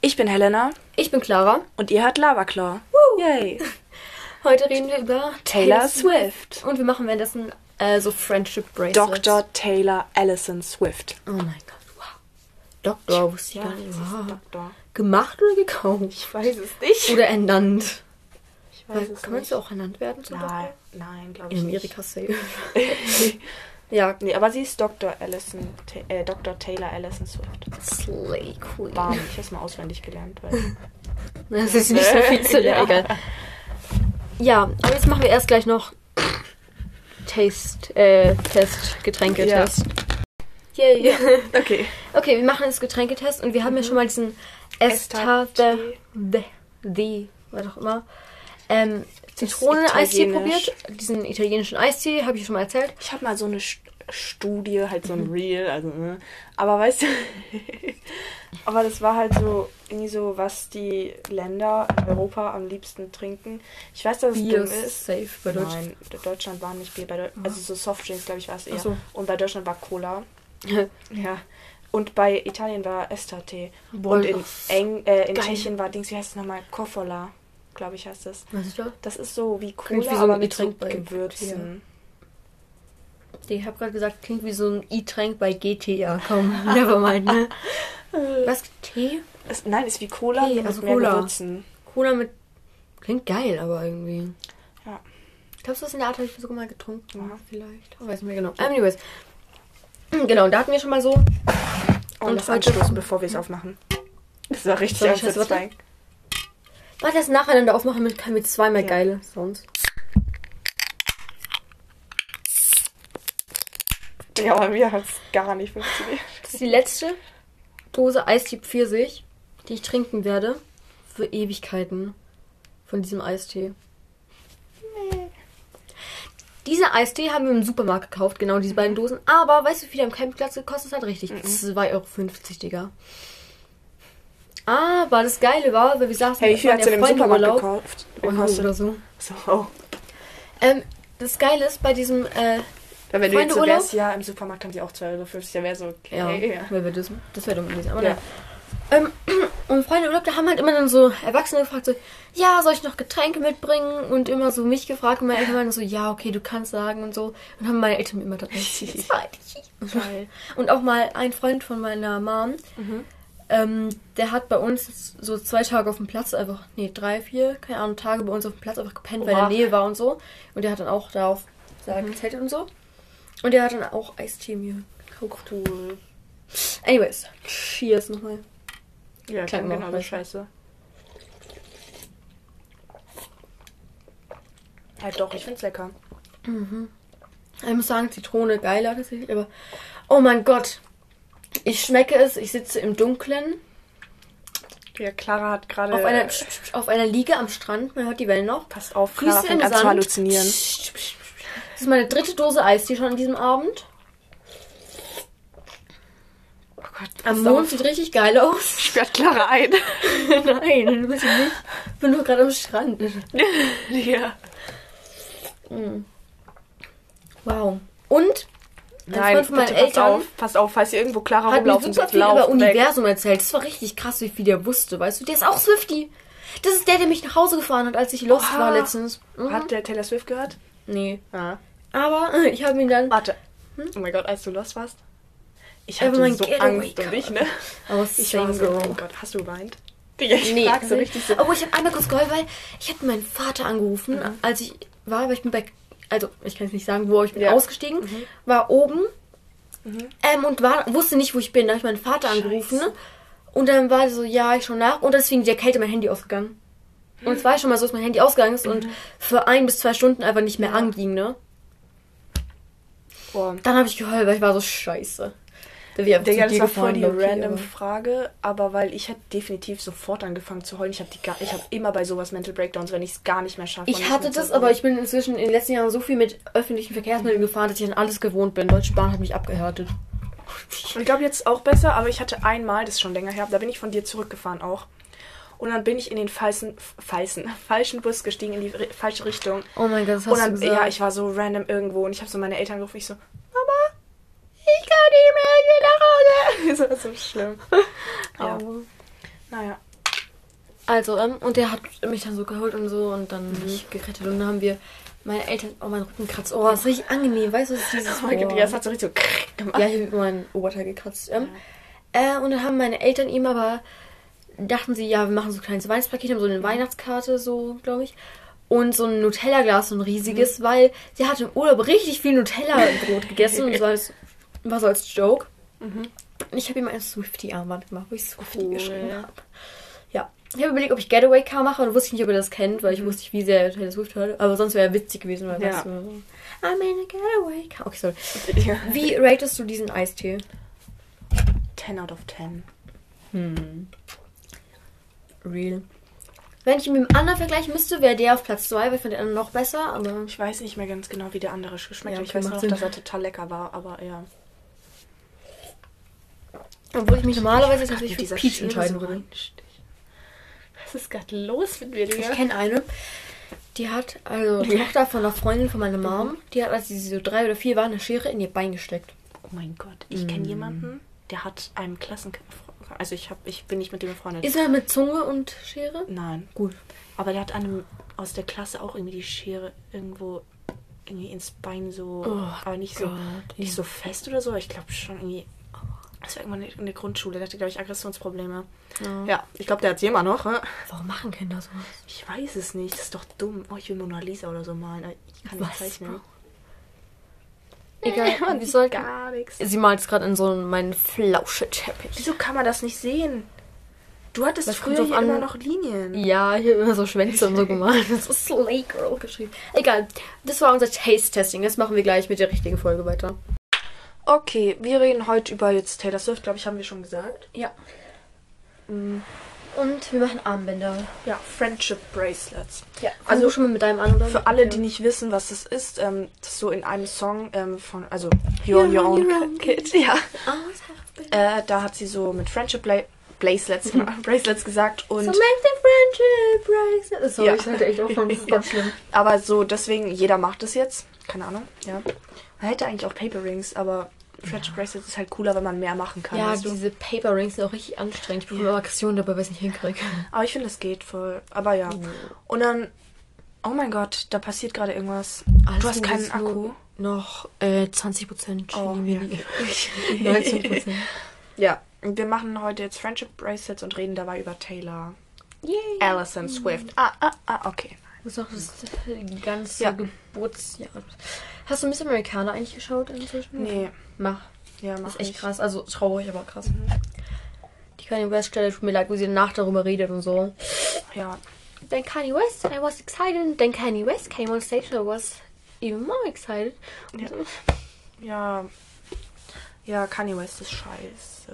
Ich bin Helena Ich bin Clara. und ihr hört Lavaclaw. Yay. Heute reden wir über Taylor Swift. Und wir machen währenddessen äh, so Friendship Bracelets. Dr. Taylor Allison Swift. Oh mein Gott, wow. Doktor, wusste ich gar nicht. Wow. Doktor. Gemacht oder gekauft? Ich weiß es nicht. Oder ernannt? Ich weiß es Kann man nicht. so auch ernannt werden? Nein, nein, glaube ich In nicht. Amerika safe. ja, Nee, aber sie ist Dr. Allison, äh, Dr. Taylor Allison Swift. Slay Queen. Bam, ich habe es mal auswendig gelernt. Weil Das ist nicht so viel zu Ja. egal. Ja, aber jetzt machen wir erst gleich noch Taste, äh, Test, Getränketest. Yay. okay. Okay, wir machen jetzt Getränketest und wir haben ja schon mal diesen Esta the, the, the, was auch immer, ähm, Zitronen-Eistee probiert. Diesen italienischen Eistee, habe ich schon mal erzählt. Ich habe mal so eine St Studie, halt so ein Reel, also, ne? Aber weißt du, aber das war halt so, irgendwie so, was die Länder in Europa am liebsten trinken. Ich weiß, dass es Bier dumm ist safe bei Deutsch. Nein, Deutschland war nicht Bier, bei Deu also so Softdrinks, glaube ich, war es eher. So. Und bei Deutschland war Cola. Ja. Und bei Italien war. Boah, Und in, Eng äh, in. Tschechien war Dings, wie heißt es nochmal? Kofola, glaube ich, heißt es. Was ist das? Das ist so wie Klingt Cola, wie so aber ein mit so Getränk bei Gewürzen. Ich habe gerade gesagt, klingt wie so ein E-Tränk bei GTA. Komm, nevermind, ne? Was? Tee? Es, nein, ist wie Cola, Tee, nur also mit mehr Cola. Gewürzen. Cola mit. Klingt geil, aber irgendwie. Ja. Glaubst du, das in der Art habe ich sogar mal getrunken? Ja. Vielleicht. Ich weiß nicht mehr genau. Anyways. Genau, da hatten wir schon mal so. Und, Und das heute- anstoßen, bevor wir es aufmachen. Das war richtig Soll ich das angstfrei. Warte, das nacheinander aufmachen, mit können wir zweimal Ja. geile Sounds. Ja, aber mir hat es gar nicht funktioniert. Das ist die letzte Dose Eistee Pfirsich, die ich trinken werde. Für Ewigkeiten. Von diesem Eistee. Diese Eistee haben wir im Supermarkt gekauft, genau diese beiden Dosen. Aber weißt du, wie viel der am Campingplatz gekostet hat? Richtig, 2,50 Euro, Digga. Aber das Geile war, weil wir saßen Hey, wie viel in hat sie der denn im Supermarkt Freundeurlaub. gekauft? Euro Gekostet? oder so. So, oh. Ähm, das Geile ist, bei diesem, äh, Ja, wenn du jetzt so wärst, ja, im Supermarkt haben die auch 2,50 Euro, dann wäre so okay. Ja, Ja. wird das? Das wäre dumm gewesen. Aber Ja. ja. Ähm, und Freunde Urlaub, da haben halt immer dann so Erwachsene gefragt, so, ja, soll ich noch Getränke mitbringen? Und immer so mich gefragt und meine Eltern waren so, ja, okay, du kannst sagen und so. Und haben meine Eltern immer tatsächlich. Und auch mal ein Freund von meiner Mom, ähm, der hat bei uns so zwei Tage auf dem Platz einfach, nee, drei, vier, keine Ahnung, Tage bei uns auf dem Platz einfach gepennt, weil er Oha. in der Nähe war und so. Und der hat dann auch darauf sagen, gezeltet und so. Und der hat dann auch Eistee mir gekauft. Cool. Anyways, cheers nochmal. Ja, Klang genau besser. scheiße. Ja, doch, ich find's lecker. Ich muss sagen, Zitrone geiler tatsächlich, aber oh mein Gott. Ich schmecke es, ich sitze im Dunkeln Ja, Clara hat gerade. auf einer, auf einer Liege am Strand, man hört die Wellen noch. Passt auf, Clara Füße fängt im an zu halluzinieren. Das ist meine dritte Dose Eistee schon an diesem Abend. Oh Gott, Am Mond sieht richtig geil aus. Sperrt Clara ein. Nein, du bist nicht. Ich bin nur gerade am Strand. ja. Wow. Und Nein, Freund von meinen bitte, passt Eltern auf, passt auf, falls ihr irgendwo Clara hat mir rumlaufen super seht, viel über weg. Universum erzählt. Das war richtig krass, wie viel der wusste, weißt du? Der ist auch Swifty. Das ist der, der mich nach Hause gefahren hat, als ich lost Oha. war letztens. Mhm. Hat der Taylor Swift gehört? Nee. Ja. Aber ich habe ihn dann Warte. Oh mein Gott, als du lost warst. Ich hatte mein so Angst um dich, ne? aus Ich war so, oh Gott, hast du geweint? Digga, ich Nee, frag so richtig so. Aber ich habe einmal kurz geheult, weil ich hatte meinen Vater angerufen, Mhm. als ich war, weil ich bin bei, also ich kann jetzt nicht sagen, wo, ich bin Ja. Mhm. ausgestiegen, war oben ähm, und war, wusste nicht, wo ich bin. Da habe ich meinen Vater angerufen Scheiße. und dann war so, ja, ich schon nach und deswegen der Kälte mein Handy ausgegangen. Und es war schon mal so, dass mein Handy ausgegangen ist und für ein bis zwei Stunden einfach nicht mehr Mhm. Anging, ne? Boah. Dann habe ich geheult, weil ich war so scheiße. Da Digga, das war voll die random aber- Frage, aber weil ich hätte definitiv sofort angefangen zu heulen. Ich habe ich hab immer bei sowas Mental Breakdowns, wenn ich es gar nicht mehr schaffe. Ich hatte das, aber ich bin inzwischen in den letzten Jahren so viel mit öffentlichen Verkehrsmitteln gefahren, dass ich an alles gewohnt bin. Deutsche Bahn hat mich abgehärtet. Ich glaube jetzt auch besser, aber ich hatte einmal, das ist schon länger her, da bin ich von dir zurückgefahren auch. Und dann bin ich in den falschen, falschen, falschen Bus gestiegen, in die falsche Richtung. Oh mein Gott, das hast Und dann, du gesagt. ja, ich war so random irgendwo und ich habe so meine Eltern gerufen. Ich so, ich kann nicht mehr, ich will nach Hause. Das war so schlimm. Ja. Au. Naja, Also, ähm, und der hat mich dann so geholt und so und dann mich gerettet. Und dann haben wir meine Eltern, oh, mein Rücken kratzt. Oh, das ist richtig angenehm, weißt du, das ist dieses. Oh oh. ja, das hat so richtig so gemacht. Ja, ich habe mein Oberteil gekratzt. Ähm, äh, und dann haben meine Eltern ihm aber, dachten sie, ja, wir machen so ein kleines Weihnachtspaket, haben so eine Weihnachtskarte, so, glaube ich. Und so ein Nutella-Glas, so ein riesiges, weil sie hat im Urlaub richtig viel Nutella-Brot gegessen. und das war, war so als Joke. Und ich habe ihm ein Swifty-Armband gemacht, wo ich Swifty Cool. geschrieben habe. Ja. Ich habe überlegt, ob ich Getaway Car mache, aber wusste ich nicht, ob ihr das kennt, weil ich wusste nicht, wie sehr er Taylor Swift hört. Aber sonst wäre er witzig gewesen, weil Ja. so, I'm in a Getaway Car. Okay, sorry. Ja. Wie ratest du diesen Eistee? 10 out of 10. Hm. Real. Wenn ich ihn mit dem anderen vergleichen müsste, wäre der auf Platz 2, weil ich fand den anderen noch besser, aber. Ich weiß nicht mehr ganz genau, wie der andere geschmeckt Ja, hat. Ich okay, weiß noch, Sinn. dass er total lecker war, aber ja. Obwohl ich mich normalerweise mit für dieser Peach entscheiden so würde. Was ist gerade los mit mir, Digga? Ich kenne eine, die hat, also Tochter von einer Freundin von meiner Mom, die hat, als sie so drei oder vier war, eine Schere in ihr Bein gesteckt. Oh mein Gott, ich kenne jemanden, der hat einem Klassenkamerad. Also ich, hab, ich bin nicht mit dem befreundet. Ist er mit Zunge und Schere? Nein. Gut. Aber der hat einem aus der Klasse auch irgendwie die Schere irgendwo irgendwie ins Bein so. Oh aber nicht so, Gott, nicht so fest oder so. Ich glaube schon irgendwie. Das war irgendwann in der Grundschule. Der hatte, glaube ich, Aggressionsprobleme. Ja. Ja, ich glaube, der hat sie immer noch. ne? Warum machen Kinder sowas? Ich weiß es nicht. Das ist doch dumm. Oh, ich will Mona Lisa oder so malen. aber Ich kann nicht zeichnen. Egal, Man wir sollten. gar nichts. Sie malt gerade in so meinen Flauscheteppich. Wieso kann man das nicht sehen? Du hattest Das früher hier an. immer noch Linien. Ja, ich habe immer so Schwänze und so gemalt. Das ist Slay Girl geschrieben. Egal, das war unser Taste-Testing. Das machen wir gleich mit der richtigen Folge weiter. Okay, wir reden heute über jetzt Taylor Swift, glaube ich, haben wir schon gesagt. Ja. Und wir machen Armbänder. Ja, Friendship Bracelets. Ja. Also schon mal mit deinem an? Für alle, die nicht wissen, was das ist, ähm, das ist so in einem Song ähm, von, also You're Your Own Your Own Kid, ja. So Äh, da hat sie so mit Friendship Bla Bracelets, Bracelets gesagt und make the friendship breaks. Sorry, Ja. ich hatte echt auch schon, das ist ganz schlimm. aber so deswegen jeder macht es jetzt, keine Ahnung, ja. Man hätte eigentlich auch Paper Rings, aber Friendship Bracelets ist halt cooler, wenn man mehr machen kann. Ja, du? diese Paper Rings sind auch richtig anstrengend. Ich bekomme immer Aggressionen dabei, weil ich es nicht hinkriege. Aber ich finde, es geht voll. Aber ja. Und dann, oh mein Gott, da passiert gerade irgendwas. du hast keinen Akku. Noch äh, 20%. Oh, ja. 19%. Ja, wir machen heute jetzt Friendship Bracelets und reden dabei über Taylor. Yay. Alison Swift. Ah, ah, ah, okay. Das ist auch das ganze Ja. Geburtsjahr. Hast du Miss Americana eigentlich geschaut inzwischen? Nee, Mach. ja, Das mach ist echt ich. krass. Also traurig, aber krass. Die Kanye West Stelle tut mir leid, wo sie danach darüber redet und so. Ja, Then Kanye West, I was excited. Then Kanye West came on stage and I was even more excited. Ja. ja. Ja, Kanye West ist scheiße.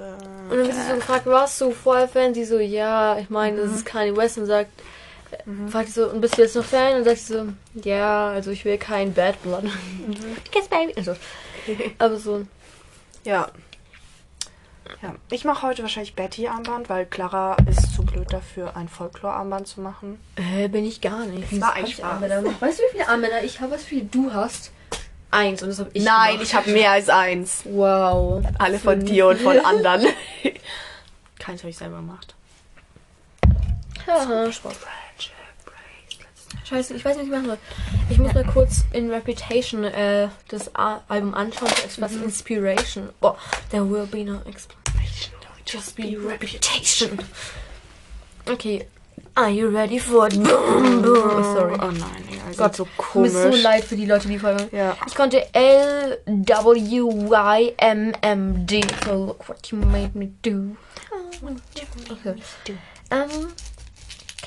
Und dann wird sie so gefragt, warst du vorher Fan? Sie so, ja, ich meine, das ist Kanye West und sagt, mhm. fragt sie so, und bist du jetzt noch Fan? Und sagt sie so, ja, also ich will kein Bad Blood. Kiss Baby. Also, aber so, Ja. Ja, ich mache heute wahrscheinlich Betty-Armband, weil Clara ist zu blöd dafür, ein Folklore-Armband zu machen. äh, bin ich gar nicht. Das war Hab ein ich Spaß. Armbänder. Weißt du, wie viele Armbänder ich habe? Wie viele du hast? Eins und das habe ich Nein, gemacht. ich habe mehr als eins. Wow. Alle von dir und von anderen. Keins habe ich selber gemacht. Haha. Scheiße, ich weiß nicht, was ich machen soll. Ich muss mal kurz in Reputation äh, das A Album anschauen. Das was Inspiration. Oh, there will be no explanation. Just be reputation. Okay. Are you ready for it? Boom, boom. Sorry. Oh nein, also Gott, so Mir komisch. ist so leid für die Leute, die folgen. Ja. Ich konnte L W Y M M D. So look what you made me do. Okay. Ähm,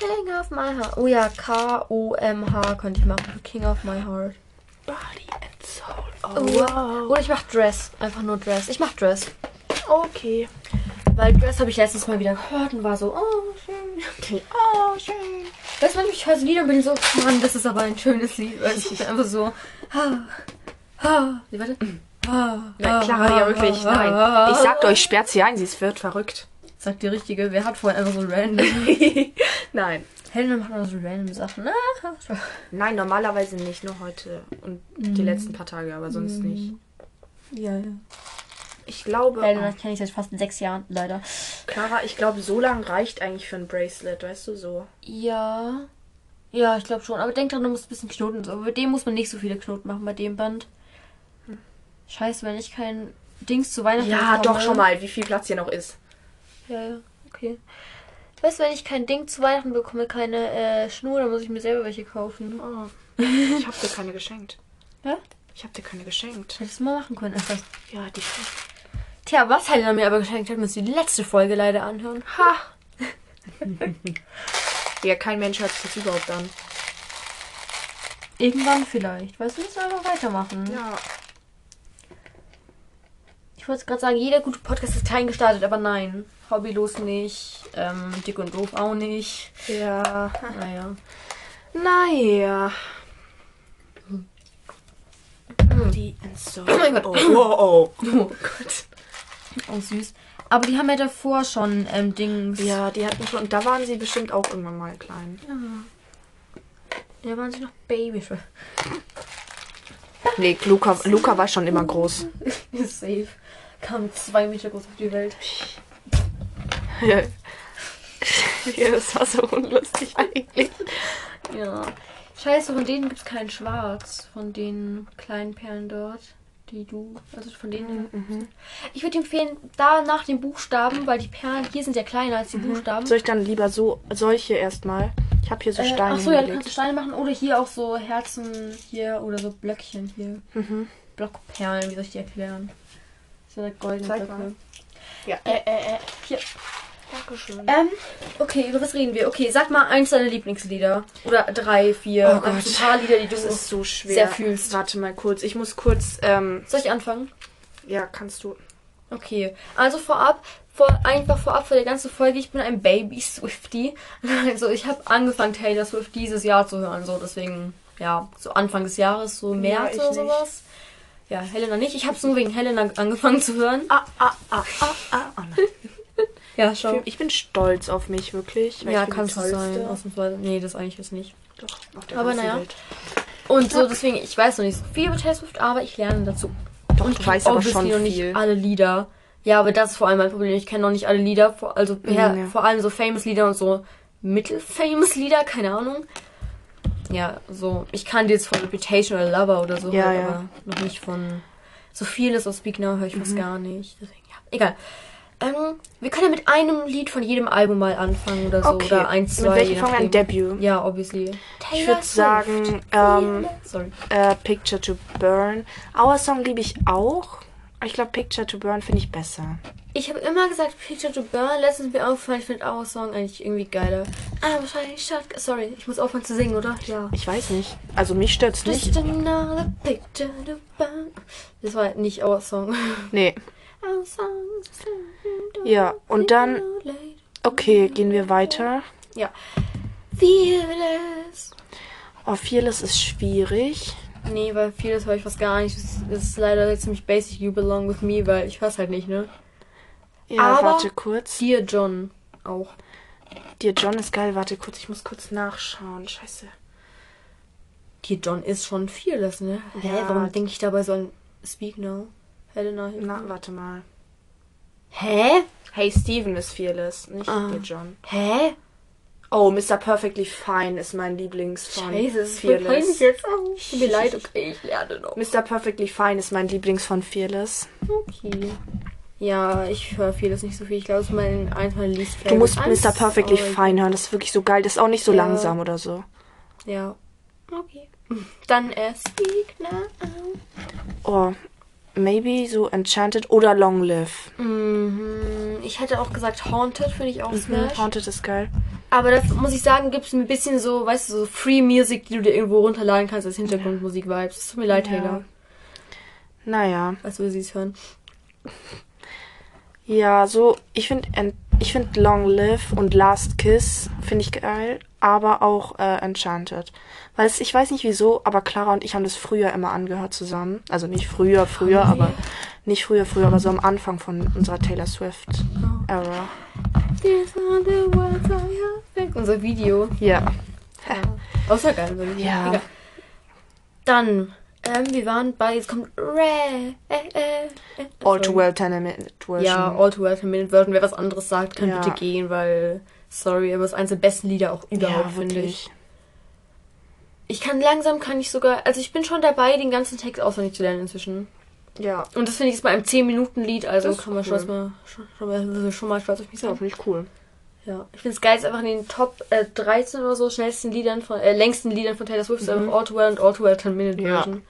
King of my heart. Oh ja, K O M H könnte ich machen. King of my heart. Body and Soul. Oh, Oh, wow. Oder ich mach Dress. Einfach nur Dress. Ich mach Dress. Okay. Weil Dress habe ich letztes Mal wieder gehört und war so, oh, schön. Oh, schön. Weißt du, ich höre das Lied und bin so, Mann, das ist aber ein schönes Lied. Weil ich bin einfach so, ha, ha. Nee, warte. Ha, Nein, Clara, ja wirklich. Nein. Ich sagte euch, sperrt sie ein, sie ist wird verrückt. Sagt die Richtige, wer hat vorhin einfach so random. Nein. Helena macht immer so random Sachen. Ah, Nein, normalerweise nicht, nur heute und die letzten paar Tage, aber sonst nicht. Ja, ja. Ich glaube, Helena das kenne ich seit fast sechs Jahren, leider. Clara, ich glaube, so lang reicht eigentlich für ein Bracelet, weißt du, so. Ja. Ja, ich glaube schon. Aber denk dran, du musst ein bisschen Knoten. Aber bei dem muss man nicht so viele Knoten machen, bei dem Band. Scheiße, wenn ich kein Dings zu Weihnachten Ja, bekomme. doch schon mal, wie viel Platz hier noch ist. Ja, ja, okay. Weißt du, wenn ich kein Ding zu Weihnachten bekomme, keine äh, Schnur, dann muss ich mir selber welche kaufen. Oh, ich hab dir keine geschenkt. Ja? Ich hab dir keine geschenkt. Hättest du mal machen können. Einfach. Ja, die. Tja, was Helena mir aber geschenkt hat, müsst ihr die letzte Folge leider anhören. Ha! ja, kein Mensch hört sich das überhaupt an. Irgendwann vielleicht. Weißt du, wir müssen einfach weitermachen. Ja. Ich wollte gerade sagen, jeder gute Podcast ist klein gestartet, aber nein. Hobbylos nicht. Ähm, dick und doof auch nicht. Ja. Naja. Naja. Die so. Oh mein Gott. Oh, oh, oh. oh Gott. Auch süß. Aber die haben ja davor schon ähm, Dings. Ja, die hatten schon. Da waren sie bestimmt auch irgendwann mal klein. Da waren sie noch Baby. Nee, Luca, Luca war schon immer groß. Safe. Kam zwei Meter groß auf die Welt. Ja. ja, das war so unlustig eigentlich. Ja. Scheiße, von denen gibt es keinen Schwarz. Von den kleinen Perlen dort. Die du. Also von denen. Ich würde empfehlen, da nach den Buchstaben, weil die Perlen hier sind ja kleiner als die Buchstaben. Soll ich dann lieber so solche erstmal? Ich habe hier so Äh, Steine ach so, ja, du kannst Steine machen oder hier auch so Herzen hier oder so Blöckchen hier. Mhm. Blockperlen, wie soll ich die erklären? So eine goldene Zeig Blöcke. mal. Ja. Äh, äh, äh, hier. Dankeschön. Ähm, okay, über was reden wir? Okay, sag mal eins deiner Lieblingslieder. Oder drei, vier. Oh Gott. ein paar Lieder, die du. Das ist so schwer. sehr fühlst. Warte mal kurz. Ich muss kurz. Ähm, Soll ich anfangen? ja, kannst du. Okay, also vorab, vor, einfach vorab für die ganze Folge, ich bin ein Baby Swifty. Also ich habe angefangen Taylor Swift dieses Jahr zu hören, so deswegen, ja, so Anfang des Jahres, so März ich oder nicht. sowas. Ja, Helena nicht. Ich habe es nur wegen Helena angefangen zu hören. Ah, ah, ah, ah, ah. Oh nein. Ja, Ich bin- Ich bin stolz auf mich, wirklich. Ja, kannst du sein, ausnahmsweise. Nee, das eigentlich ist nicht. Doch, auf der Aber naja. Welt. Und so, deswegen, ich weiß noch nicht so viel über Taylor Swift, aber ich lerne dazu. Doch, Und ich kenn aber schon noch nicht viel. alle Lieder. Ja, aber das ist vor allem mein Problem. Ich kenne noch nicht alle Lieder. Vor, also ja, ja. vor allem so famous Lieder und so mittelfamous Lieder, keine Ahnung. Ja, so. Ich kann die jetzt von Reputation oder Lover oder so, Ja, halt, ja. aber noch nicht von so vieles aus Speak Now höre ich Mhm. fast gar nicht. Deswegen, ja, egal. Ähm, wir können ja mit einem Lied von jedem Album mal anfangen oder so. Okay. Oder eins, zwei. Mit welchem fangen wir an? Debut. Ja, obviously. Ich würde sagen, ähm, Sorry. äh, Picture to Burn. Our Song liebe ich auch. Ich glaube, Picture to Burn finde ich besser. Ich habe immer gesagt, Picture to Burn. Letztens mir aufgefallen, ich finde Our Song eigentlich irgendwie geiler. Ah, wahrscheinlich. Sorry, ich muss aufhören zu singen, oder? Ja. Ich weiß nicht. Also mich stört's nicht. Just another picture to burn. Das war nicht Our Song. Nee. Ja, und dann- Okay, gehen wir weiter. Ja. Fearless. Oh, Fearless ist schwierig. Nee, weil vieles höre ich fast gar nicht. Das ist- leider ziemlich basic. You belong with me, weil ich hör's halt nicht, ne? Ja, Aber- warte kurz. Dear John auch. Dir John ist geil. Warte kurz, ich muss kurz nachschauen. Scheiße. Dear John ist schon Fearless, ne? Hä, Ja. warum denke ich dabei so an Speak Now? Helena. hilf Na, warte mal. Hä? Hey, Steven ist Fearless, nicht Ah. John. Hä? Oh, Mr. Perfectly Fine ist mein Lieblings von Scheiße, Fearless. jetzt. Oh, tut mir leid, okay, ich lerne noch. Mr. Perfectly Fine ist mein Lieblings von Fearless. Okay. Ja, ich höre vieles nicht so viel. Ich glaube, es ist mein eins meiner least Du musst favorites. Mr. Perfectly sorry. Fine hören. Das ist wirklich so geil. Das ist auch nicht so Ja. langsam oder so. Ja. Okay. Dann äh, Speak Now. Oh, maybe so Enchanted oder Long Live. Mhm. Ich hätte auch gesagt Haunted, finde ich auch Smash. Haunted ist geil. Aber das muss ich sagen, gibt es ein bisschen so, weißt du, so Free Music, die du dir irgendwo runterladen kannst als Hintergrundmusik-Vibes. Es tut mir leid, Ja. Taylor, Naja. als wir sie es hören. Ja, so, ich finde ich find Long Live und Last Kiss finde ich geil, aber auch äh, Enchanted. Weil es, ich weiß nicht wieso, aber Clara und ich haben das früher immer angehört zusammen. Also nicht früher, früher, wir? aber nicht früher, früher, aber so am Anfang von unserer Taylor Swift Era. I have. Unser Video. Ja. Ja. Außer geil, Video. Ja. Egal. Dann Ähm, wir waren bei, jetzt kommt Ray. Äh, äh, äh, All Too. Well 10 Minute Version. Ja, All Too Well 10 Minute Version. Wer was anderes sagt, kann Ja. bitte gehen, weil, sorry, aber es ist eines der besten Lieder auch überhaupt, ja, finde ich. Ich kann langsam, kann ich sogar, also ich bin schon dabei, den ganzen Text auswendig zu lernen inzwischen. Ja, Und das finde ich ist bei einem 10-Minuten-Lied, also kann man cool. schon mal, schon, schon mal, schon mal stolz auf mich ja sein. finde ich cool. Ja, ich finde es geil, ist einfach in den Top äh, 13 oder so schnellsten Liedern von, äh, längsten Liedern von Taylor Swift ist einfach All Too Well und All Too Well 10 Minute Mhm. Ja. Version.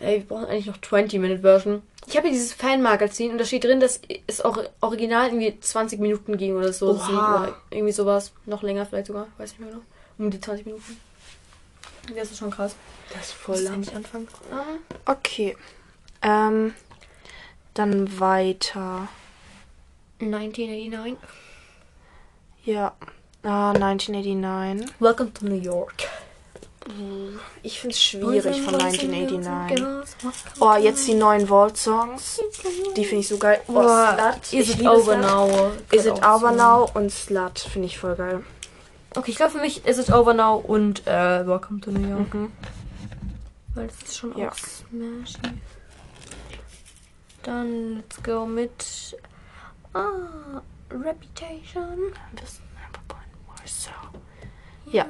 Ey, wir brauchen eigentlich noch 20 Minute Version. Ich habe hier dieses Fanmagazin und da steht drin, dass es auch original irgendwie 20 Minuten ging oder so. Das Oder irgendwie sowas. Noch länger vielleicht sogar, weiß nicht mehr genau. Um die 20 Minuten. Das ist schon krass. Das ist voll Muss lang. endlich anfangen. Okay. Ähm, dann weiter. 1989. Ja. Ah, 1989. Welcome to New York. Ich finde es schwierig von 1989. Oh, jetzt die neuen Vault-Songs. Die finde ich so geil. Oh, Slut. Is it over now? Is it over now und Slut finde ich voll geil. Okay, ich glaube für mich Is it over now und äh, Welcome to New York. Mhm. Weil das ist schon Ja. auch smashy. Dann let's go mit ah, Reputation. Ja.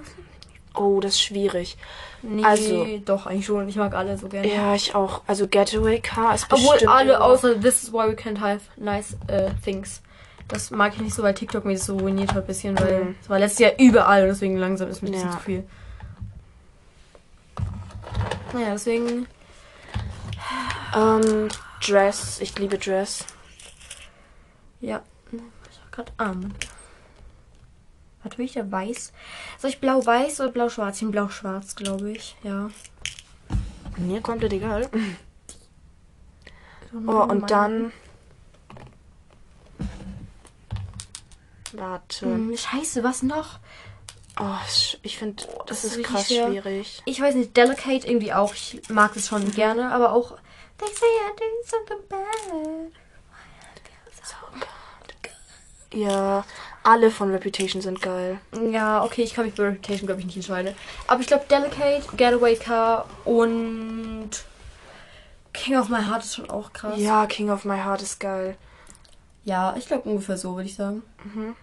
Oh, das ist schwierig. Nee, Also- doch, eigentlich schon. Ich mag alle so gerne. Ja, ich auch. Also Getaway Car ist Obwohl bestimmt alle immer- außer This is why we can't have nice äh, things. Das mag ich nicht so, weil TikTok mir das so ruiniert hat ein bisschen, weil Mhm. es war letztes Jahr überall und deswegen langsam ist mir Ja. zu viel. Naja, deswegen. Ähm, Dress. Ich liebe Dress. Ja. Ich hab grad Arm. Warte, will ich da weiß? Soll ich blau-weiß oder blau-schwarz? Ich bin blau-schwarz, glaube ich. Ja. Mir komplett egal. Oh, und dann. Warte. Hm, Scheiße, was noch? Oh, ich finde, das, das ist krass schwer. schwierig. Ich weiß nicht, Delicate irgendwie auch. Ich mag es schon gerne, aber auch. They say I did something bad. Ja, alle von Reputation sind geil. Ja, okay, ich kann mich bei Reputation, glaube ich, nicht entscheiden. Aber ich glaube, Delicate, Getaway Car und King of My Heart ist schon auch krass. Ja, King of My Heart ist geil. Ja, ich glaube ungefähr so, würde ich sagen. Mhm.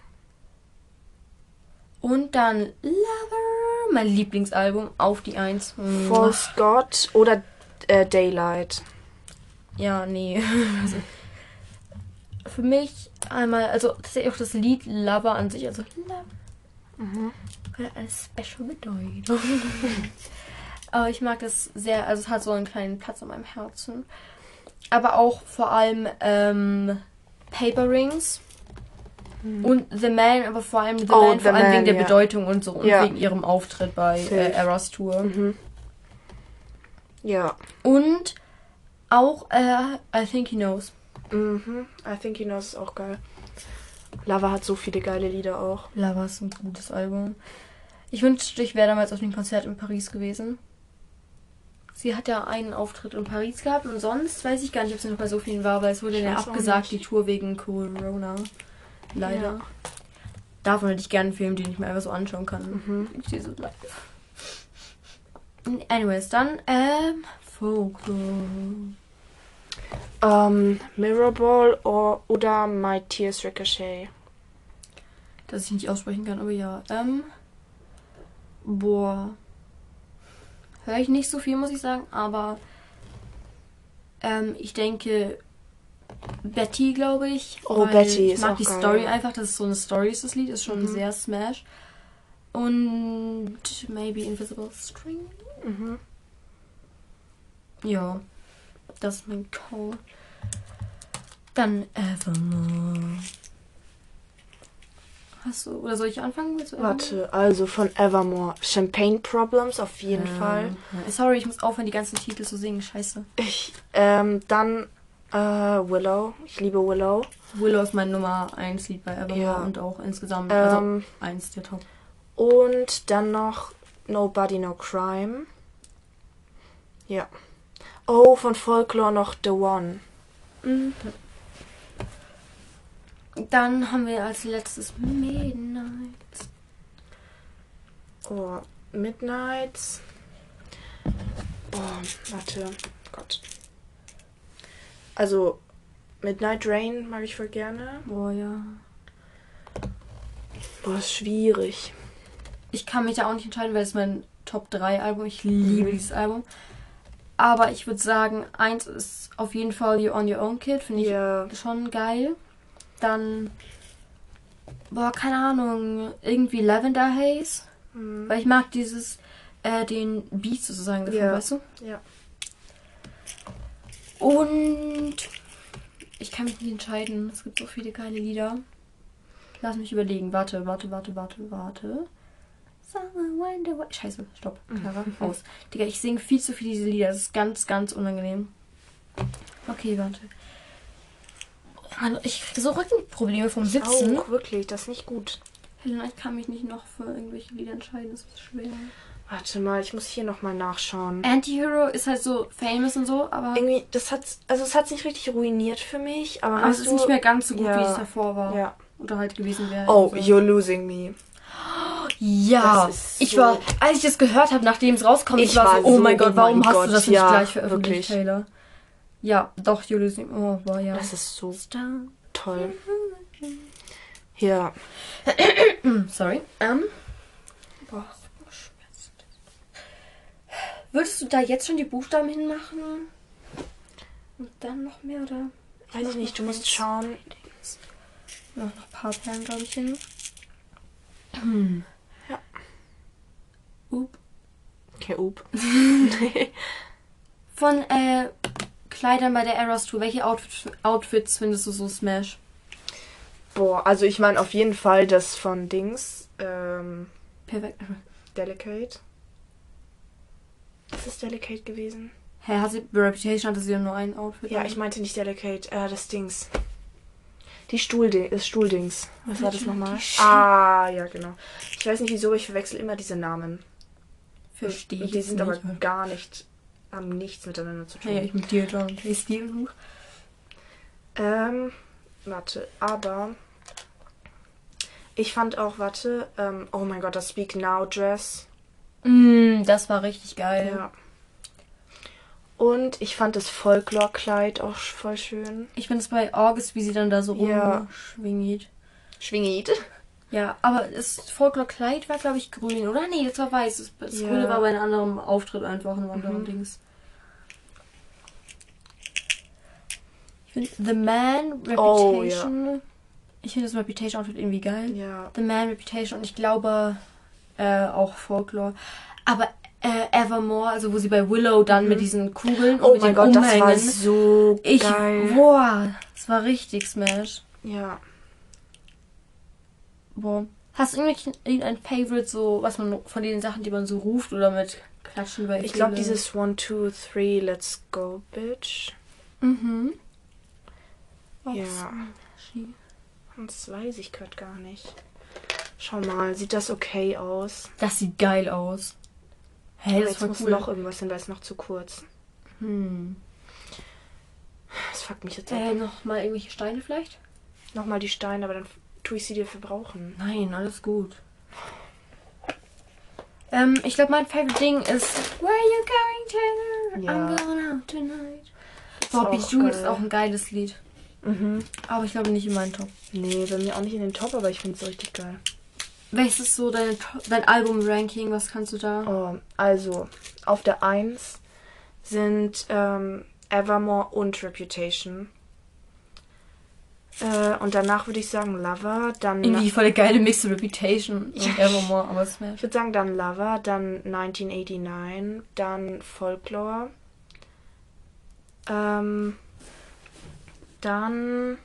Und dann Lover, mein Lieblingsalbum, auf die Eins. Mua. False God oder äh, Daylight. Ja, nee. Für mich einmal, also tatsächlich auch das Lied Lover an sich, also Lover. Mhm. Hat eine special Bedeutung. Aber ich mag das sehr, also es hat so einen kleinen Platz in meinem Herzen. Aber auch vor allem ähm, Paper Rings und The Man, aber vor allem The Mhm. Oh, Man, The vor allem Man, wegen der ja. Bedeutung und so und Ja. wegen ihrem Auftritt bei äh. Eras Tour. Mhm. Ja. Und auch äh, I Think He Knows. Mhm. I think he knows ist auch geil. Lava hat so viele geile Lieder auch. Lava ist ein gutes Album. Ich wünschte, ich wäre damals auf dem Konzert in Paris gewesen. Sie hat ja einen Auftritt in Paris gehabt und sonst weiß ich gar nicht, ob sie noch bei so vielen war, weil es wurde Ich ja abgesagt, die Tour wegen Corona. Leider. Ja. Davon hätte ich gerne einen Film, den ich mir einfach so anschauen kann. Mhm. Ich sehe so live. Anyways, dann, ähm, Folklore. Ähm, Mirrorball or, oder My Tears Ricochet. Dass ich nicht aussprechen kann, aber ja. Ähm, boah. Höre ich nicht so viel, muss ich sagen, aber ähm, ich denke Betty, glaube ich. Oh, Betty Ich ist mag auch die geil. Story einfach, dass es so eine Story ist, das Lied. Ist schon Mhm. sehr smash. Und maybe Invisible String. Mhm. Ja, das ist mein Call. Dann Evermore. Hast du, oder soll ich anfangen? Evermore? Warte, also von Evermore. Champagne Problems auf jeden Ähm, Fall. ja. Sorry, ich muss aufhören, die ganzen Titel zu singen. Scheiße. Ich, ähm, dann äh, Willow. Ich liebe Willow. Willow ist mein Nummer 1 Lied bei Evermore Ja. und auch insgesamt. Also Ähm, eins der Top. und dann noch Nobody No Crime. Ja. Oh, von Folklore noch The One. Mhm. Dann haben wir als letztes Midnight. Oh, Midnights. Oh, warte. Gott. Also, Midnight Rain mag ich voll gerne. Boah, ja. Boah, ist schwierig. Ich kann mich da auch nicht entscheiden, weil es mein Top 3 Album. Ich liebe dieses Album. Aber ich würde sagen, eins ist auf jeden Fall You On Your Own Kid. Finde ich Ja. schon geil. Dann, boah, keine Ahnung, irgendwie Lavender Haze. Hm. Weil ich mag dieses, äh, den Beat sozusagen davon, Ja. weißt du? Ja. Und ich kann mich nicht entscheiden. Es gibt so viele geile Lieder. Lass mich überlegen. Warte, warte, warte, warte, warte. Summer Wonder Wa- Scheiße, stopp. Clara, aus. Digga, ich singe viel zu viel diese Lieder. Das ist ganz, ganz unangenehm. Okay, warte. Oh Mann, ich kriege so Rückenprobleme vom Sitzen. Auch, wirklich, das ist nicht gut. Helena, ich kann mich nicht noch für irgendwelche Lieder entscheiden. Das ist schwer. Warte mal, ich muss hier nochmal nachschauen. Anti-Hero ist halt so famous und so, aber, Irgendwie, das hat, also es hat nicht richtig ruiniert für mich, aber aber es ist nicht mehr ganz so gut, ja. wie es davor war. Ja. Oder halt gewesen wäre. Oh, Also- You're Losing Me. Ja, ist ich so- war, als ich das gehört habe, nachdem es rauskommt, ich, Ich war, war so, oh so, mein oh Gott, warum mein hast Gott, du das nicht ja, gleich veröffentlicht, wirklich. Taylor? Ja, doch, Julius, oh, war ja. Das ist so toll. Ja. Hm, Sorry. Ähm. Boah, so. Würdest du da jetzt schon die Buchstaben hinmachen? Und dann noch mehr, oder? Weiß ich nicht, du musst schauen. Noch noch ein paar Perlen, glaube ich, hin. Hm. Ja. Up. Okay, up. Von äh, Kleidern bei der Eras Tour, welche Outfit, Outfits findest du so Smash? Boah, also ich meine auf jeden Fall das von Dings, ähm, Perfekt. Delicate. Ist es Delicate gewesen? Hä, hat sie bei Reputation hatte sie ja nur ein Outfit? Ja, ich meinte nicht Delicate, äh, das Dings. Die Stuhlding, das Stuhldings. Was war das nochmal? Ah, ja, genau. Ich weiß nicht wieso, ich verwechsel immer diese Namen. Verstehe Und ich die sind aber nicht. gar nicht, haben nichts miteinander zu tun. Ja, ich mit dir, John. Ich Stil genug. Ähm, warte, aber ich fand auch, warte, ähm, oh mein Gott, das Speak Now Dress. Mm, das war richtig geil. Ja. Und ich fand das Folklore-Kleid auch voll schön. Ich finde es bei August, wie sie dann da so Ja. rumschwingt. Schwingit. Ja, aber das Folklore-Kleid war, glaube ich, grün, oder? Nee, das war weiß. Das, das Ja. Grüne war bei einem anderen Auftritt einfach in einem anderen Mhm. Dings. Ich finde The Man, Oh, Reputation. Ich finde das Reputation-Outfit irgendwie geil. Ja. The Man, Reputation und ich glaube äh, auch Folklore. Aber äh, Evermore, also wo sie bei Willow dann mit diesen Kugeln und Oh mit mein den Gott, das war Umhängen. so ich, geil. boah, das war richtig Smash. Ja. Boah. Hast du irgendwelchen, irgendein Favorite, so, was man von den Sachen, die man so ruft oder mit Klatschen bei Ich glaube, dieses One, Two, Three, Let's Go, Bitch. Mhm. Auch Ja. smashy. Das weiß ich gerade gar nicht. Schau mal, sieht das okay aus? Das sieht geil aus. Hä, das jetzt muss cool. noch irgendwas hin, weil es noch zu kurz. Hm. Das fuckt mich jetzt ab. Äh, noch mal irgendwelche Steine vielleicht? Nochmal die Steine, aber dann tue ich sie dir verbrauchen. Nein, alles gut. Ähm, ich glaube, mein Favorite Ding ist Where you going, Taylor? Ja. I'm going out tonight. Bobby Jude geil. ist auch ein geiles Lied. Mhm. Aber ich glaube nicht in meinen Top. Nee, bei mir auch nicht in den Top, aber ich finde es richtig geil. Welches ist so dein, dein Album-Ranking? Was kannst du da? Oh, also, auf der 1 sind ähm, Evermore und Reputation. Äh, und danach würde ich sagen Lover, dann. Irgendwie voll der geile Mix Reputation und Ja. Evermore, aber Smash. Ich würde sagen dann Lover, dann 1989, dann Folklore. Ähm, dann.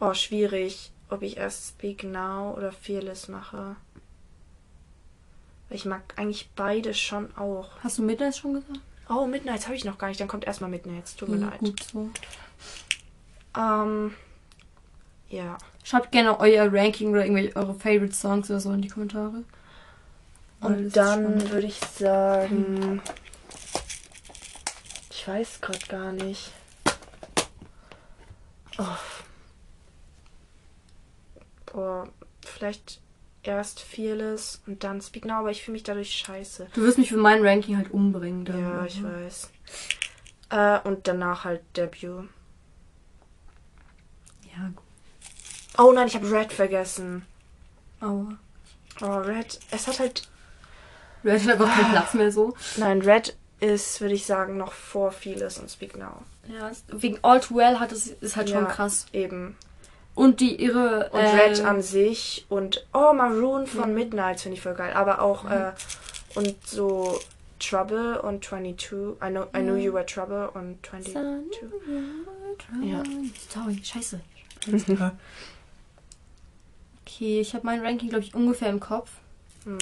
Oh, schwierig, ob ich erst Speak Now oder Fearless mache. Weil Ich mag eigentlich beide schon auch. Hast du Midnight schon gesagt? Oh, Midnights habe ich noch gar nicht. Dann kommt erstmal Midnights. Tut mir Ja, leid. gut so. Ähm, ja. Schreibt gerne euer Ranking oder irgendwelche eure Favorite Songs oder so in die Kommentare. Und dann würde ich sagen. Ich weiß gerade gar nicht. Oh. Boah, vielleicht erst Fearless und dann Speak Now, aber ich fühle mich dadurch scheiße. Du wirst mich für mein Ranking halt umbringen. Dann. Ja, ich weiß. Äh, und danach halt Debut. Ja, gut. Oh nein, ich habe Red vergessen. Aua. Oh, Red. Es hat halt. Red hat einfach keinen Platz mehr so. Nein, Red ist, würde ich sagen, noch vor Fearless und Speak Now. Ja, wegen All Too Well hat es ist halt schon Ja, krass. Eben. Und die ihre Und äh, Red an sich und oh, Maroon von Midnight finde ich voll geil. Aber auch äh, und so Trouble und 22. I know, I knew you were Trouble und 22. Ja. Sorry, scheiße. okay, ich habe mein Ranking, glaube ich, ungefähr im Kopf. Hm.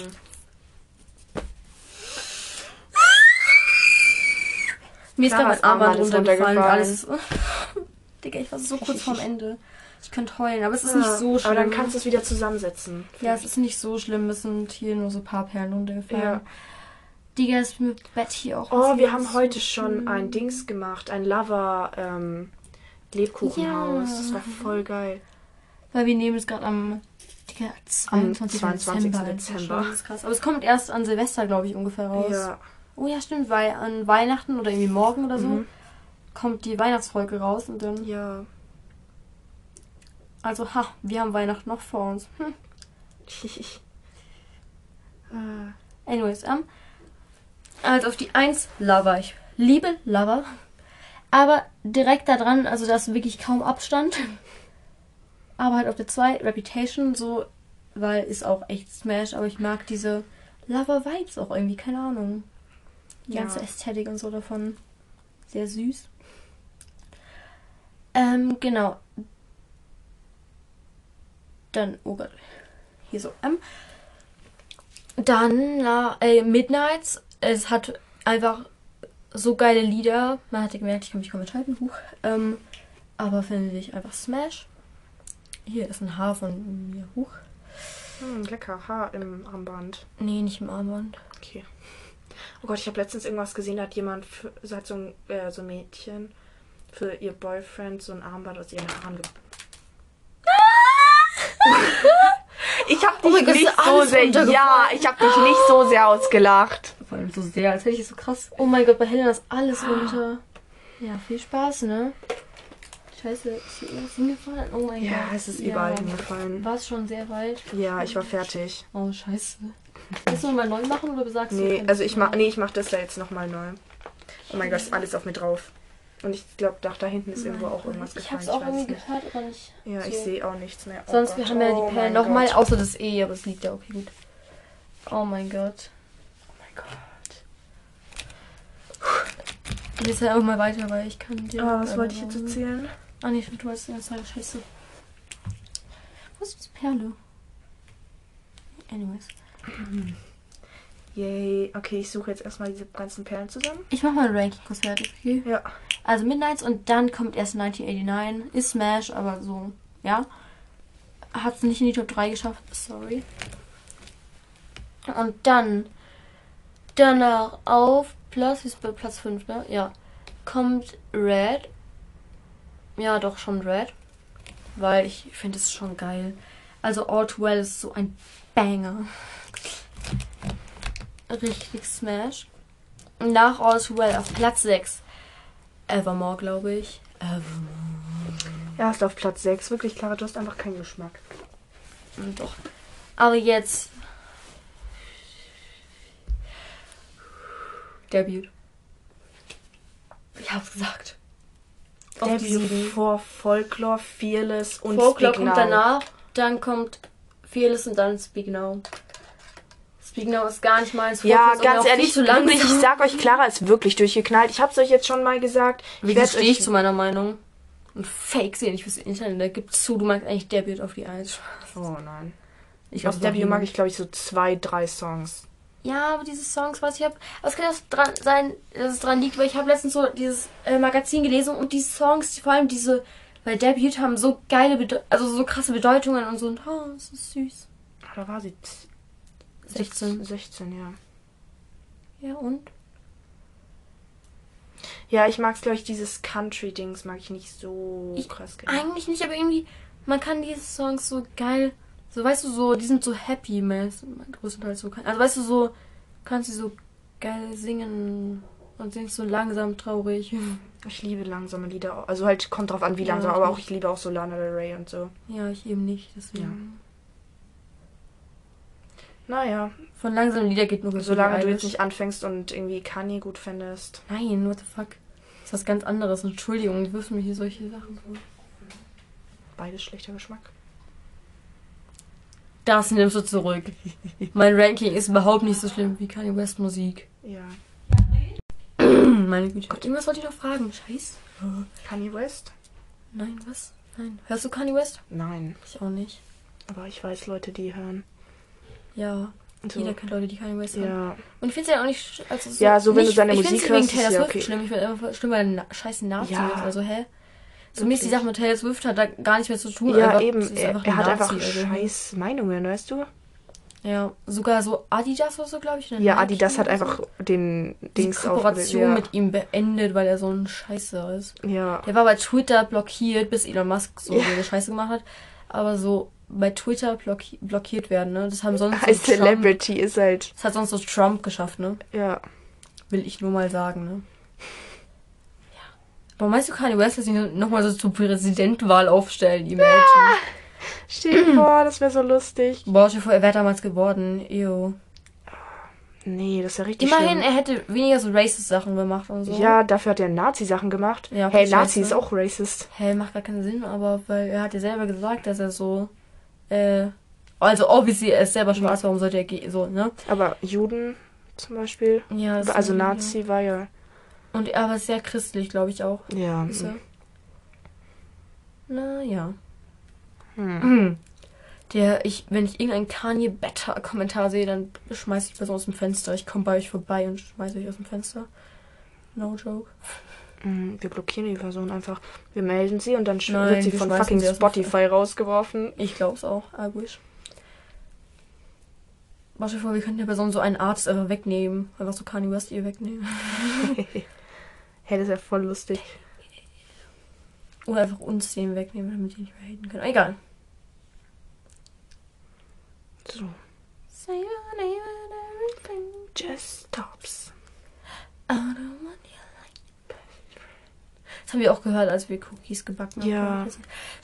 Mir ist gerade mein Armband runtergefallen alles. Digga, ich war so kurz vorm Ende. Ich könnte heulen, aber es ist nicht so schlimm. Aber dann kannst du es wieder zusammensetzen. ja, es ist nicht so schlimm. Es sind hier nur so ein paar Perlen runtergefallen. Ja. Digga, ist mit Bett hier auch. Oh, wir haben heute schon ein Dings gemacht, ein Lava ähm, Lebkuchenhaus. Ja. Das war voll geil. Weil wir nehmen es gerade am Digga, 22. 22. Dezember. Dezember. Das ist krass. Aber es kommt erst an Silvester, glaube ich, ungefähr raus. Ja. Oh ja, stimmt, weil an Weihnachten oder irgendwie morgen oder so Mhm. kommt die Weihnachtsfolge raus und dann. Ja. Also, ha, wir haben Weihnachten noch vor uns. Hm. äh, Anyways, ähm. Also auf die 1 Lover. Ich liebe Lover. Aber direkt da dran, also da ist wirklich kaum Abstand. Aber halt auf der 2 Reputation, so, weil ist auch echt Smash, aber ich mag diese Lover-Vibes auch irgendwie, keine Ahnung. Die Ja. ganze Ästhetik und so davon. Sehr süß. Ähm, genau. Dann, oh Gott. Hier so. Ähm, dann na, äh, Midnights. Es hat einfach so geile Lieder. Man hatte gemerkt, ich kann mich kaum entscheiden. Huch. Ähm, aber finde ich einfach Smash. Hier ist ein Haar von mir. Huch. hm, lecker. Haar im Armband. Nee, nicht im Armband. Okay. Oh Gott, ich habe letztens irgendwas gesehen, da hat jemand, für, so hat so ein, äh, so ein Mädchen für ihr Boyfriend so ein Armband aus ihren Haaren ge Ich hab dich Oh Gott, nicht so sehr, ja, ich hab dich nicht so sehr ausgelacht. Vor allem so sehr, als hätte ich es so krass. Oh mein Gott, bei Helena ist alles runter. Ja, viel Spaß, ne? Scheiße, ist hier irgendwas hingefallen? Oh mein Ja, Gott. es ist überall hingefallen. War es schon sehr weit? Ja, ich war fertig. Oh, scheiße. Willst du mal neu machen oder besagst du? Nee, also ich mach, nee, ich mach das da jetzt nochmal neu. Oh mein Gott, ist alles auf mir drauf. Und ich glaube, da, da hinten ist irgendwo auch irgendwas Ich gefallen. hab's auch irgendwie nicht. gehört, aber nicht. Ja, ich so. sehe auch nichts mehr. Oh Sonst Gott. wir haben ja oh die Perlen mein nochmal, außer das E, aber es liegt ja okay gut. Oh mein Gott. Oh mein Gott. Ich lese ja einfach mal weiter, weil ich kann dir. Ah, was wollte ich jetzt erzählen? Ah nee, du die ganze Zeit scheiße. Was ist diese Perle? Anyways. Yay. Okay, ich suche jetzt erstmal diese ganzen Perlen zusammen. Ich mach mal ein Ranking kurz fertig, okay? Ja. Also Midnights und dann kommt erst 1989. Ist Smash, aber so, ja. Hat es nicht in die Top 3 geschafft, sorry. Und dann danach auf Platz, ist bei Platz 5, ne? Ja. Kommt Red. Ja, doch schon Red. Weil ich finde es schon geil. Also All Too Well ist so ein Banger. Richtig Smash. Nach All Too Well auf Platz 6. Evermore, glaube ich. Evermore. Erst auf Platz 6. Wirklich, Clara, du hast einfach keinen Geschmack. Doch. Aber jetzt. Debut. Ich hab's gesagt. Auf die Debut vor Folklore, Fearless und Folklore Speak kommt Now. danach, dann kommt Fearless und dann Speak Now. Speak Now ist gar nicht meins. Ja, ganz ehrlich, zu langsam. ich sag euch, Clara ist wirklich durchgeknallt. Ich hab's euch jetzt schon mal gesagt. Wie stehe ich zu meiner Meinung? Und Fake sehe nicht fürs Internet. Da gibt's zu, du magst eigentlich Debut auf die Eins. Oh nein. Ich Aus weiß Debut mag ich, glaube ich, so zwei, drei Songs. Ja, aber diese Songs, was ich habe, es kann auch dran sein, dass es dran liegt, weil ich habe letztens so dieses äh, Magazin gelesen und die Songs, vor allem diese bei Debut haben so geile, Bede also so krasse Bedeutungen und so und oh, das ist süß. Ah, Da war sie z- 16. 16, ja. Ja und? Ja, ich mag's, glaube ich, dieses Country-Dings mag ich nicht so Ich- krass gerne. Eigentlich nicht, aber irgendwie man kann diese Songs so geil So, weißt du, so, die sind so happy, meist- größtenteils so. Also, weißt du, so, kannst du so geil singen und singst so langsam traurig. Ich liebe langsame Lieder. Also halt kommt drauf an, wie Ja, langsam, aber auch ich liebe auch so Lana Del Rey und so. Ja, ich eben nicht, deswegen. Naja, Von langsamen Lieder geht nur solange du jetzt nicht anfängst und irgendwie Kanye gut findest. Nein, what the fuck. Das ist was ganz anderes. Entschuldigung, du wirfst mir hier solche Sachen vor. Beides schlechter Geschmack. Das nimmst du zurück. mein Ranking ist überhaupt nicht so schlimm wie Kanye West Musik. Ja. Meine Güte. Irgendwas wollte ich noch fragen. Scheiß. Kanye West? Nein, was? Nein. Hörst du Kanye West? Nein. Ich auch nicht. Aber ich weiß Leute, die hören. Ja. So. Jeder kennt Leute, die Kanye West hören. Ja. Und ich finde es ja auch nicht. sch- Also so Ja, so wenn nicht, du seine ich find's Musik wegen hörst, Taylor Swift okay. schlimm. Ich finde einfach schlimm, weil er scheiß Nazi Ja. ist. Also, hä? So die Wirklich. Sache mit Taylor Swift hat da gar nicht mehr zu tun. Ja, einfach, eben. Er, er hat einfach scheiß Meinungen, weißt du? Ja, sogar so Adidas oder so, glaube ich. Ja, Adidas hat einfach den die Dings Kooperation aufgelöst. mit ihm beendet, weil er so ein Scheiße ist. Ja. ja. Der war bei Twitter blockiert, bis Elon Musk so Ja. eine Scheiße gemacht hat. Aber so bei Twitter blocki blockiert werden, ne? Das haben sonst Als so Trump, Celebrity ist halt. das hat sonst so Trump geschafft, ne? Ja. Will ich nur mal sagen, ne? Ja. Aber meinst du, Kanye West lässt sich nochmal so zur Präsidentwahl aufstellen? Imagine. Stell dir vor, das wäre so lustig. Boah, stell dir vor, er wäre damals geworden. Ew. Nee, das ist ja richtig Immerhin, schlimm. er hätte weniger so Racist-Sachen gemacht und so. Ja, dafür hat er Nazi-Sachen gemacht. Ja, hey, Nazi ist auch racist. Hä, macht gar keinen Sinn, aber weil er hat ja selber gesagt, dass er so, äh, also obviously, er ist selber schwarz, warum sollte er so, ne? Aber Juden zum Beispiel. Ja, Also Nazi war ja. Und er war sehr christlich, glaube ich auch. Ja. Ist er? Naja. Hm. Der, ich, wenn ich irgendeinen Kanye Better Kommentar sehe, dann schmeiße ich die Person aus dem Fenster. Ich komme bei euch vorbei und schmeiße euch aus dem Fenster. No joke. Hm, Wir blockieren die Person einfach. Wir melden sie und dann Nein, wird sie wir von fucking sie Spotify rausgeworfen. Ich glaub's auch. I wish. Mach dir vor, wir könnten der Person so einen Arzt einfach wegnehmen. Einfach so Kanye West ihr wegnehmen. hey, das ist ja voll lustig. Oder einfach uns den wegnehmen, damit die nicht mehr haten können. Egal. So. Say your name and everything. Just stops. I don't want your light. Das haben wir auch gehört, als wir Cookies gebacken haben. Ja.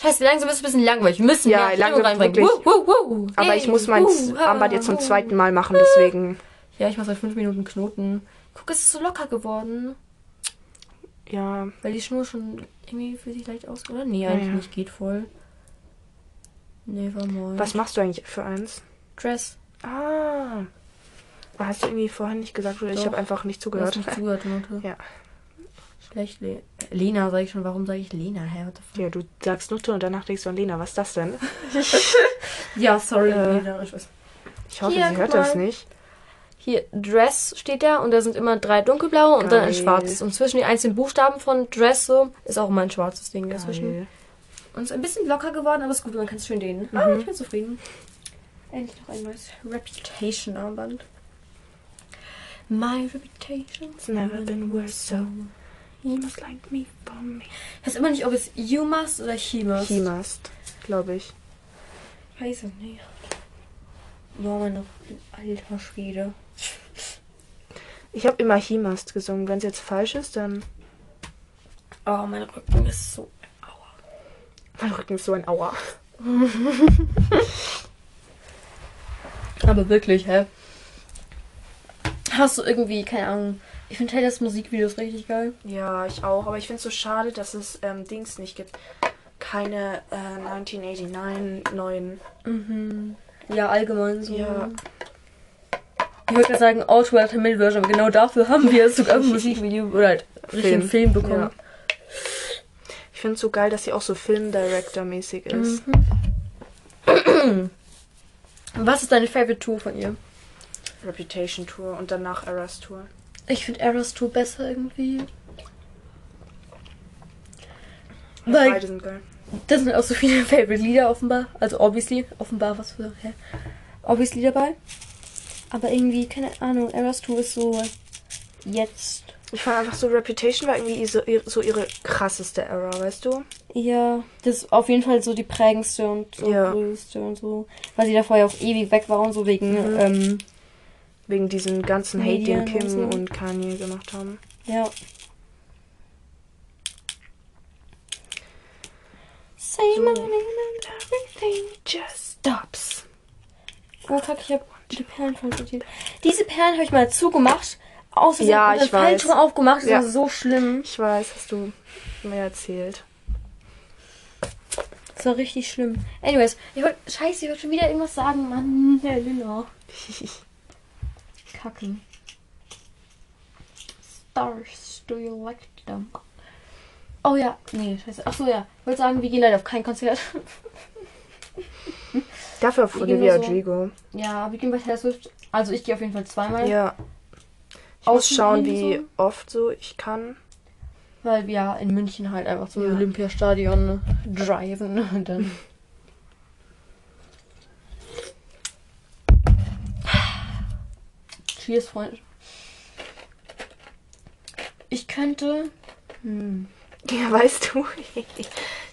Scheiße, langsam ist es ein bisschen langweilig. Wir müssen Ja, langsam reinbringen. wirklich. Wuh, wuh, wuh. Aber Hey, ich muss mein ha, Armband jetzt zum zweiten Mal machen, deswegen. Ja, ich mache seit fünf Minuten Knoten. Guck, es ist so locker geworden. Ja. Weil die Schnur schon irgendwie fühlt sich leicht aus, oder? Nee, Ja, eigentlich ja. nicht. Geht voll. Nevermind. Was machst du eigentlich für eins? Dress. Ah. Hast du irgendwie vorhin nicht gesagt oder ich Doch. habe einfach nicht Du hast zugehört. nicht zugehört, Note. Ja. Schlecht, Le Lena, sage ich schon. Warum sage ich Lena? Hä, what the fuck? Ja, du sagst Nutte und danach denkst du an Lena. Was ist das denn? Ja, sorry, Äh. Lena. Ich weiß. Ich hoffe, Hier, sie hört das mal. nicht. Hier, Dress steht da und da sind immer drei dunkelblaue und dann ein schwarzes. Und zwischen den einzelnen Buchstaben von Dress so ist auch immer ein schwarzes Ding dazwischen. Geil. Und ist ein bisschen locker geworden, aber ist gut, man kann es schön dehnen. Ah, ich bin zufrieden. Endlich noch ein neues Reputation-Armband. My reputation's never been worse, so you must like me for me. Ich weiß immer nicht, ob es You must oder He must. He must, glaube ich. Ich weiß es nicht. Boah, meine alter Schwede. Ich habe immer He must gesungen. Wenn es jetzt falsch ist, dann. Oh, mein Rücken ist so. Mein Rücken ist so ein Aua. Aber wirklich, hä? Hast du irgendwie, keine Ahnung. Ich finde Taylors Musikvideos richtig geil. Ja, ich auch. Aber ich finde es so schade, dass es ähm, Dings nicht gibt. Keine äh, 1989 neuen. Mhm. Ja, allgemein so. Ja. Ich gerade sagen, Auto Tamil Version, genau dafür haben wir sogar ein Musikvideo oder halt richtigen Film. Film bekommen. Ja. Ich finde es so geil, dass sie auch so Filmdirector-mäßig ist. Mhm. Was ist deine Favorite Tour von ihr? Reputation Tour und danach Eras Tour. Ich finde Eras Tour besser irgendwie. Weil Beide sind geil. da sind auch so viele Favorite Lieder offenbar. Also obviously, offenbar was für, hä? Obviously dabei. Aber irgendwie, keine Ahnung, Eras Tour ist so jetzt. Ich fand einfach so, Reputation war irgendwie so, so ihre krasseste Era, weißt du? Ja, das ist auf jeden Fall so die prägendste und so Ja. größte und so. Weil sie da vorher auch ewig weg war und so wegen, Mhm. ähm, Wegen diesem ganzen Hate, den Kim und so. und Kanye gemacht haben. ja. Say So. my name and everything. Just stops. Oh fuck, ich hab die Perlen falsch sortiert. Diese Perlen habe ich mal zugemacht. Aus Ja, ich weiß. rum aufgemacht. Das Ja. war so schlimm. Ich weiß, hast du mir erzählt. Das war richtig schlimm. Anyways, ich wollte. Scheiße, ich wollte schon wieder irgendwas sagen, Mann. Herr Lilla. Kacken. Stars, do you like them? Oh ja, nee, scheiße. Ach so, ja. Ich wollte sagen, wir gehen leider auf kein Konzert. Dafür auf Wir so- Rodrigo. ja, wir gehen bei Taylor Swift. Also ich gehe auf jeden Fall zweimal. Ja. Ich muss schauen, wie so. oft so ich kann. Weil wir ja in München halt einfach zum Ja. Olympiastadion driven und dann. Cheers, Freund. Ich könnte. Hm. Ja, weißt du,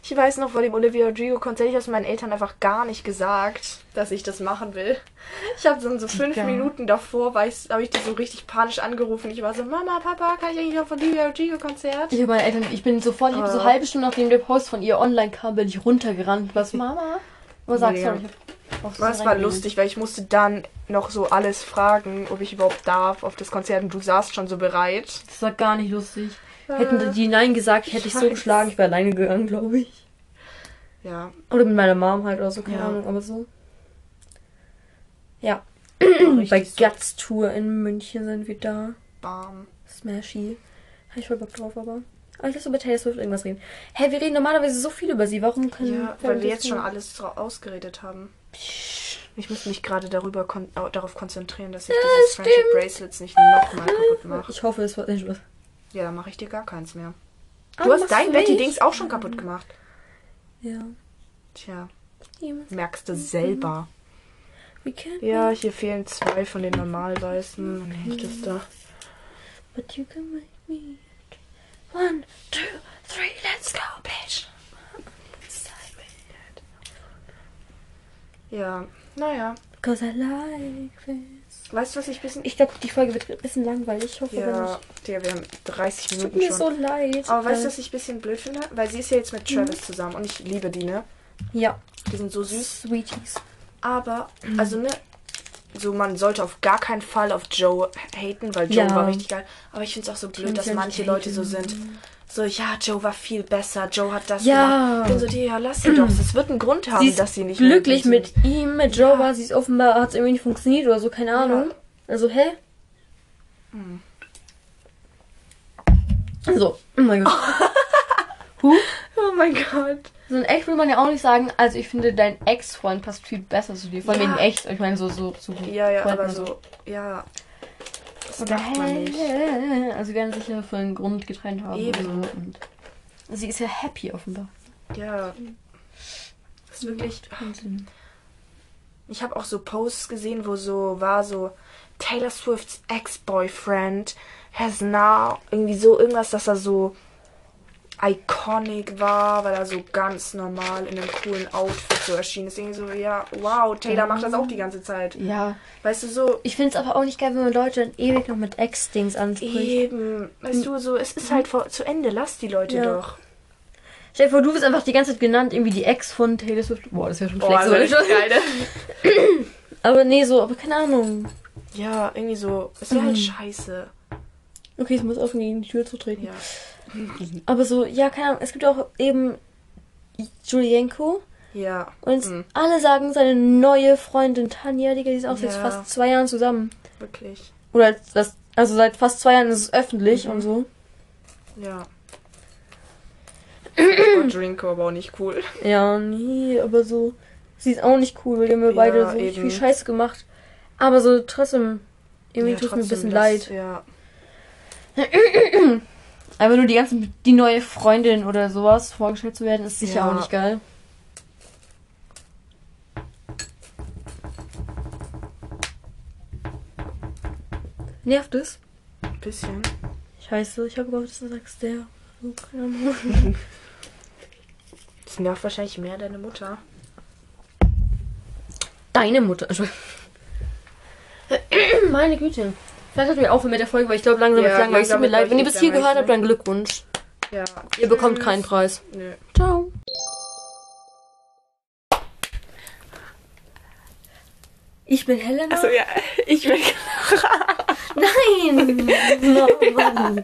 ich weiß noch vor dem Olivia Rodrigo-Konzert, ich habe meinen Eltern einfach gar nicht gesagt, dass ich das machen will. Ich habe so, so fünf Ja. Minuten davor, habe ich die so richtig panisch angerufen. Ich war so, Mama, Papa, kann ich eigentlich auf Olivia Rodrigo-Konzert? Ich, hab meine Eltern, ich bin sofort, ich habe so Ah. halbe Stunde nachdem der Post von ihr online kam, bin ich runtergerannt. Was, Mama? Was sagst du? Es war lustig, weil ich musste dann noch so alles fragen, ob ich überhaupt darf auf das Konzert und du saßt schon so bereit. Das war gar nicht lustig. Hätten die Nein gesagt, hätte ich so geschlagen, ich wäre alleine gegangen, glaube ich. Ja, Oder mit meiner Mom halt oder so, keine Ja. Ahnung, aber so. Ja. Bei so Guts Tour in München sind wir da. warm. Smashy. Habe ich voll Bock drauf, aber. Aber ich lass über Taylor Swift irgendwas reden. Hä, wir reden normalerweise so viel über sie. Warum können Ja, weil wir jetzt schon alles ausgeredet haben. Ich muss mich gerade darüber kon au- darauf konzentrieren, dass ich dieses Friendship Bracelets nicht nochmal kaputt mache. Ich hoffe, es wird nicht was. Ja, dann mache ich dir gar keins mehr. Ah, Du hast dein Betty-Dings auch schon kaputt gemacht. Ja. Tja, merkst du selber. We can. Ja, hier fehlen zwei von den normalweißen. Dann nehme ich das da. But you can make me. One, two, three, let's go, bitch. Ja, naja. Cause I like this. Weißt du, was ich ein bisschen... Ich glaube, die Folge wird ein bisschen langweilig. Ich hoffe, Ja. Digga, wir haben 30 Tut Minuten mir schon. so leid. Aber weißt du, Äh, was ich ein bisschen blöd finde? Weil sie ist ja jetzt mit Travis zusammen und ich liebe die, ne? Ja. Die sind so süß. Sweeties. Aber, also ne, so man sollte auf gar keinen Fall auf Joe haten, weil Joe Ja. war richtig geil. Aber ich finde es auch so blöd, dass manche Leute so sind. So, ja, Joe war viel besser, Joe hat das Ja. gemacht. Ich bin so, ja, lass sie doch. Es wird einen Grund haben, Sie dass sie nicht glücklich mit ihm, mit Joe war sie ist offenbar, hat es irgendwie nicht funktioniert oder so, keine Ahnung. Also, hä? Hm. So, oh mein Gott. huh? Oh mein Gott. So ein Ex will man ja auch nicht sagen, also ich finde, dein Ex-Freund passt viel besser zu dir. Vor allem Ja. wegen echt. Ich meine, so, so, so. Ja, ja, Freunden aber und so, ja. Das Oder macht man nicht. Also, sie werden sich ja für einen Grund getrennt haben. Eben. Und so. Und sie ist ja happy offenbar. Ja. Das ist wirklich. Wahnsinn. Ich habe auch so Posts gesehen, wo so war so Taylor Swifts Ex-Boyfriend has now irgendwie so irgendwas, dass er so iconic war, weil er so ganz normal in einem coolen Outfit so erschienen ist. Irgendwie so, ja, wow, Taylor macht das auch die ganze Zeit. Ja. Weißt du, so Ich finde es aber auch nicht geil, wenn man Leute dann ewig noch mit Ex-Dings anspricht. eben, weißt du, so, es ist halt vor, zu Ende, lass die Leute Ja. doch. Stell dir vor, du wirst einfach die ganze Zeit genannt, irgendwie die Ex von Taylor Swift. Boah, das wäre schon Boah, schlecht. das so. ist geil, ne? Aber nee, so, aber keine Ahnung. Ja, irgendwie so, es wäre halt Mhm. scheiße. Okay, ich muss aufhören, die Tür zu treten. Ja. Aber so, ja, keine Ahnung. Es gibt auch eben Julienko. Ja. Und Mhm. alle sagen, seine neue Freundin Tanja, Digga, die ist auch seit Ja. fast zwei Jahren zusammen. Wirklich. Oder das, also seit fast zwei Jahren ist es öffentlich Mhm. und so. Ja. Und Drinko aber auch nicht cool. Ja, nee, aber so. Sie ist auch nicht cool, weil die haben beide Ja, so richtig eben. viel Scheiß gemacht. Aber so trotzdem, irgendwie Ja, tut mir ein bisschen das- leid. Ja. Aber nur die ganzen, die neue Freundin oder sowas vorgestellt zu werden, ist sicher Ja. auch nicht geil. Nervt es? Ein bisschen. Scheiße, ich habe gehofft, dass du sagst der. Das nervt wahrscheinlich mehr deine Mutter. Deine Mutter. Meine Güte. Vielleicht sollten wir aufhören mit der Folge, weil ich glaube, langsam Ja, wird langweilig. Es tut langsam mir leid. Wenn ihr bis hier gehört langweilig, habt, dann Glückwunsch. Ja. Ihr bekommt Tschüss. keinen Preis. Nö. Ciao. Ich bin Helena. Achso, ja. Ich bin. Nein! No, Mann.